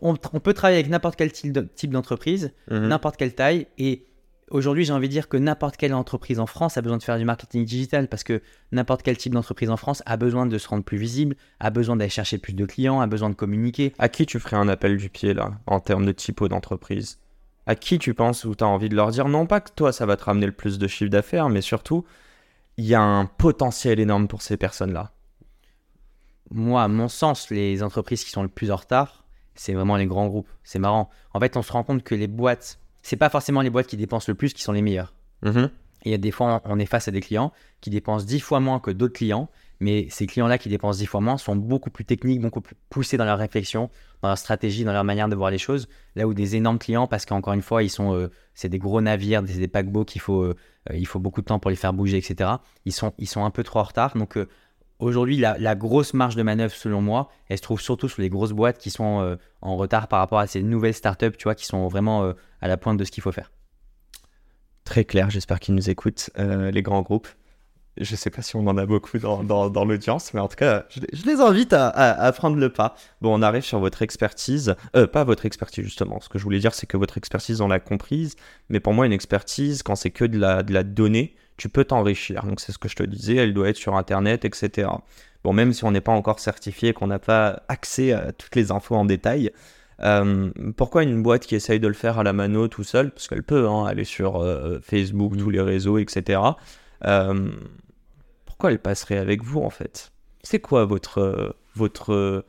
on, peut travailler avec n'importe quel type d'entreprise, mhm. n'importe quelle taille. Et aujourd'hui, j'ai envie de dire que n'importe quelle entreprise en France a besoin de faire du marketing digital parce que n'importe quel type d'entreprise en France a besoin de se rendre plus visible, a besoin d'aller chercher plus de clients, a besoin de communiquer. À qui tu ferais un appel du pied là, en termes de typo d'entreprise? À qui tu penses ou tu as envie de leur dire? Non pas que toi ça va te ramener le plus de chiffre d'affaires, mais surtout il y a un potentiel énorme pour ces personnes-là Moi, à mon sens, les entreprises qui sont le plus en retard, c'est vraiment les grands groupes. C'est marrant. En fait, on se rend compte que les boîtes, c'est pas forcément les boîtes qui dépensent le plus qui sont les meilleures. Mhm. Il y a des fois, on est face à des clients qui dépensent dix fois moins que d'autres clients, mais ces clients-là qui dépensent dix fois moins sont beaucoup plus techniques, beaucoup plus poussés dans leur réflexion, dans leur stratégie, dans leur manière de voir les choses. Là où des énormes clients, parce qu'encore une fois, ils sont, euh, c'est des gros navires, des, des paquebots qu'il faut, euh, euh, il faut beaucoup de temps pour les faire bouger, etc. Ils sont, ils sont un peu trop en retard. Donc Aujourd'hui, la, grosse marge de manœuvre, selon moi, elle se trouve surtout sur les grosses boîtes qui sont euh, en retard par rapport à ces nouvelles startups, tu vois, qui sont vraiment euh, à la pointe de ce qu'il faut faire. Très clair, j'espère qu'ils nous écoutent, euh, les grands groupes. Je ne sais pas si on en a beaucoup dans, l'audience, mais en tout cas, je, les invite à, prendre le pas. Bon, on arrive sur votre expertise. pas votre expertise, justement. Ce que je voulais dire, c'est que votre expertise, on l'a comprise. Mais pour moi, une expertise, quand c'est que de la, de la donnée, tu peux t'enrichir. Donc c'est ce que je te disais, elle doit être sur Internet, etc. Bon, même si on n'est pas encore certifié, qu'on n'a pas accès à toutes les infos en détail, euh, pourquoi une boîte qui essaye de le faire à la mano tout seul, parce qu'elle peut hein, aller sur euh, Facebook, tous les réseaux, etc. Euh, pourquoi elle passerait avec vous en fait? C'est quoi votre, votre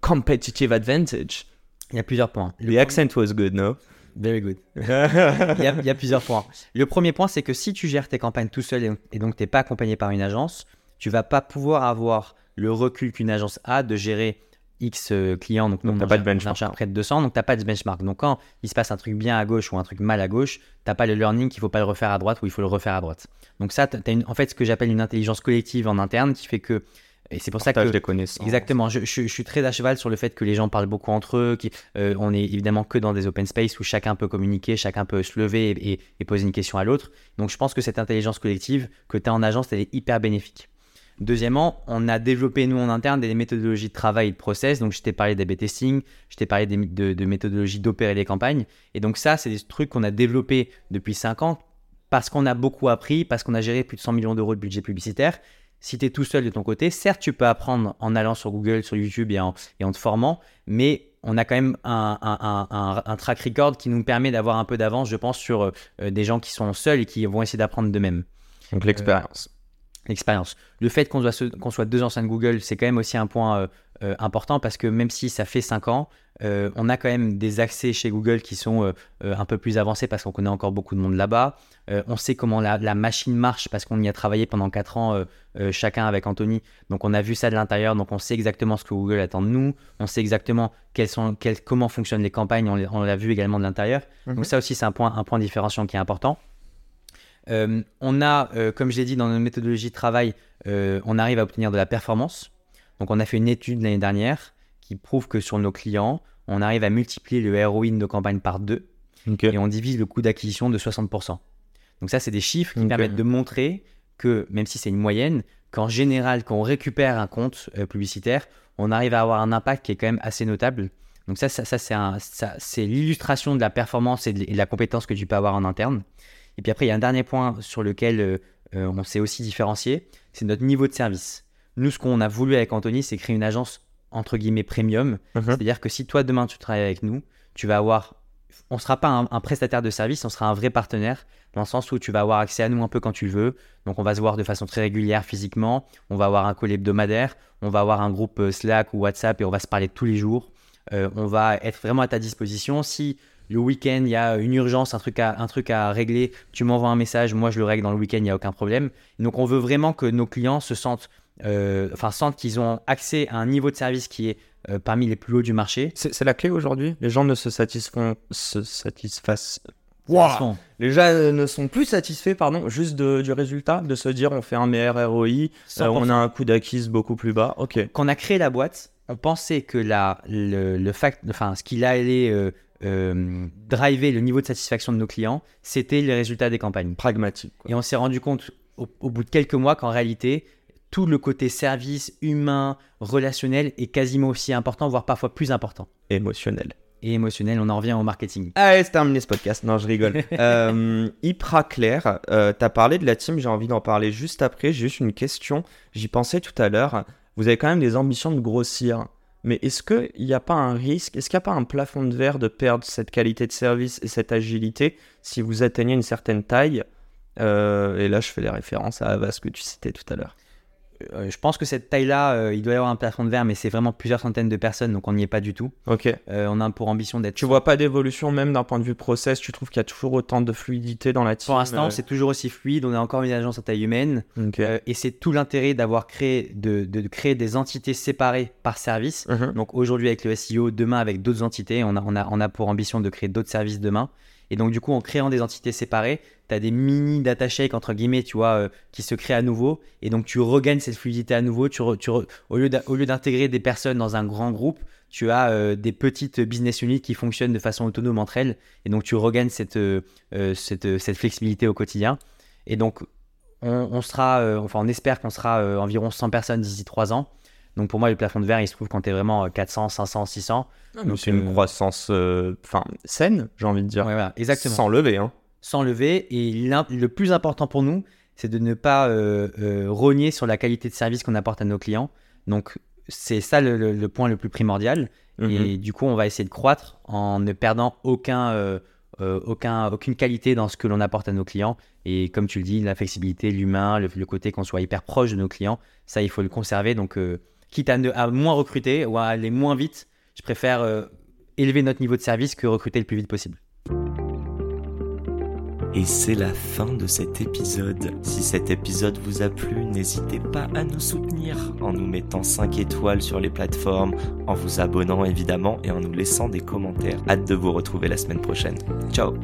competitive advantage? Il y a plusieurs points. The accent was good, no? Very good. il, y a, plusieurs points. Le premier point, c'est que si tu gères tes campagnes tout seul et, donc tu n'es pas accompagné par une agence, tu vas pas pouvoir avoir le recul qu'une agence a de gérer X euh, clients. Donc, tu n'as pas de benchmark. Près de 200, donc tu n'as pas de benchmark. Donc, quand il se passe un truc bien à gauche ou un truc mal à gauche, tu n'as pas le learning qu'il faut pas le refaire à droite ou il faut le refaire à droite. Donc, ça, tu as en fait ce que j'appelle une intelligence collective en interne qui fait que et c'est pour ça que. connaissances. Exactement. Je, suis très à cheval sur le fait que les gens parlent beaucoup entre eux. Qui, euh, on est évidemment que dans des open space où chacun peut communiquer, chacun peut se lever et, poser une question à l'autre. Donc je pense que cette intelligence collective que tu as en agence, elle est hyper bénéfique. Deuxièmement, on a développé nous en interne des méthodologies de travail et de process. Donc je t'ai parlé d'AB testing, je t'ai parlé de, de méthodologies d'opérer les campagnes. Et donc ça, c'est des trucs qu'on a développés depuis 5 ans parce qu'on a beaucoup appris, parce qu'on a géré plus de 100 millions d'euros de budget publicitaire si tu es tout seul de ton côté, certes, tu peux apprendre en allant sur Google, sur YouTube et en, te formant, mais on a quand même un, track record qui nous permet d'avoir un peu d'avance, je pense, sur euh, des gens qui sont seuls et qui vont essayer d'apprendre d'eux-mêmes. Donc l'expérience. L'expérience. Le fait qu'on soit, deux anciens de Google, c'est quand même aussi un point euh, important parce que même si ça fait cinq ans, on a quand même des accès chez Google qui sont un peu plus avancés parce qu'on connaît encore beaucoup de monde là-bas. Euh, on sait comment la, machine marche parce qu'on y a travaillé pendant 4 ans euh, euh, chacun avec Anthony. Donc on a vu ça de l'intérieur, donc on sait exactement ce que Google attend de nous. On sait exactement sont, comment fonctionnent les campagnes, on, l'a vu également de l'intérieur. Donc mhm. ça aussi c'est un point, un point différenciant qui est important. On a, comme je l'ai dit dans notre méthodologie de travail, on arrive à obtenir de la performance. Donc on a fait une étude l'année dernière qui prouve que sur nos clients, on arrive à multiplier le ROI de nos campagnes par deux. Et on divise le coût d'acquisition de 60%. Donc ça, c'est des chiffres qui permettent de montrer que, même si c'est une moyenne, qu'en général, quand on récupère un compte euh, publicitaire, on arrive à avoir un impact qui est quand même assez notable. Donc ça, ça, c'est l'illustration de la performance et de, la compétence que tu peux avoir en interne. Et puis après, il y a un dernier point sur lequel euh, euh, on s'est aussi différencié, c'est notre niveau de service. Nous, ce qu'on a voulu avec Anthony, c'est créer une agence entre guillemets premium. Mhm. C'est-à-dire que si toi, demain, tu travailles avec nous, tu vas avoir on ne sera pas un, prestataire de service, on sera un vrai partenaire, dans le sens où tu vas avoir accès à nous un peu quand tu veux. Donc on va se voir de façon très régulière physiquement, on va avoir un call hebdomadaire, on va avoir un groupe euh, Slack ou WhatsApp et on va se parler tous les jours. Euh, on va être vraiment à ta disposition. Si le week-end, il y a une urgence, un truc à, un truc à régler, tu m'envoies un message, moi je le règle dans le week-end, il n'y a aucun problème. Donc on veut vraiment que nos clients se sentent euh, enfin sentent qu'ils ont accès à un niveau de service qui est euh, parmi les plus hauts du marché. C'est la clé aujourd'hui? Les gens ne se satisfont, se satisfassent. Façon, Les gens ne sont plus satisfaits, pardon, juste de- du résultat, de se dire on fait un meilleur ROI, euh, 100%. on a un coût d'acquise beaucoup plus bas. Ok. Quand on a créé la boîte, on pensait que la, le, le fact, enfin, ce qui allait euh, euh, driver le niveau de satisfaction de nos clients, c'était les résultats des campagnes. Pragmatique. quoi. Et on s'est rendu compte au, au bout de quelques mois qu'en réalité, tout le côté service, humain, relationnel est quasiment aussi important, voire parfois plus important. Émotionnel. Et émotionnel, on en revient au marketing. Allez, c'est terminé ce podcast. Non, je rigole. euh, hyper clair. Euh, T'as parlé de la team, j'ai envie d'en parler juste après. J'ai juste une question. J'y pensais tout à l'heure. Vous avez quand même des ambitions de grossir. Mais est-ce qu'il n'y a pas un risque, est-ce qu'il n'y a pas un plafond de verre de perdre cette qualité de service et cette agilité si vous atteignez une certaine taille? Euh, Et là, je fais les références à Avas que tu citais tout à l'heure. Euh, je pense que cette taille-là, euh, il doit y avoir un plafond de verre, mais c'est vraiment plusieurs centaines de personnes, donc on n'y est pas du tout. Ok. Euh, on a pour ambition d'être Tu vois pas d'évolution même d'un point de vue process Tu trouves qu'il y a toujours autant de fluidité dans la team Pour l'instant, c'est toujours aussi fluide. On est encore une agence à taille humaine. et c'est tout l'intérêt d'avoir créé, de, de créer des entités séparées par service. Mhm. Donc aujourd'hui avec le SEO, demain avec d'autres entités. On a, on, a, on a pour ambition de créer d'autres services demain. Et donc du coup, en créant des entités séparées, tu as des mini data shakes, entre guillemets, tu vois, euh, qui se créent à nouveau. Et donc tu regagnes cette fluidité à nouveau. Au lieu d'intégrer des personnes dans un grand groupe, tu as euh, des petites business units qui fonctionnent de façon autonome entre elles. Et donc tu regagnes cette, euh, flexibilité au quotidien. Et donc on, on sera, enfin on espère qu'on sera environ 100 personnes d'ici 3 ans. Donc pour moi, le plafond de verre, il se trouve quand tu es vraiment euh, 400, 500, 600. Donc c'est une euh, croissance euh, enfin saine, j'ai envie de dire. Ouais, voilà, exactement. Sans lever, hein. Sans lever. Et le plus important pour nous, c'est de ne pas euh, euh, rogner sur la qualité de service qu'on apporte à nos clients. Donc c'est ça le, le- le point le plus primordial. Mhm. Et du coup, on va essayer de croître en ne perdant aucun, euh, aucun, aucune qualité dans ce que l'on apporte à nos clients. Et comme tu le dis, la flexibilité, l'humain, le, le côté qu'on soit hyper proche de nos clients, ça, il faut le conserver. Donc, euh, quitte à, ne- moins recruter ou à aller moins vite, je préfère euh, élever notre niveau de service que recruter le plus vite possible. Et c'est la fin de cet épisode. Si cet épisode vous a plu, n'hésitez pas à nous soutenir en nous mettant 5 étoiles sur les plateformes, en vous abonnant évidemment et en nous laissant des commentaires. Hâte de vous retrouver la semaine prochaine. Ciao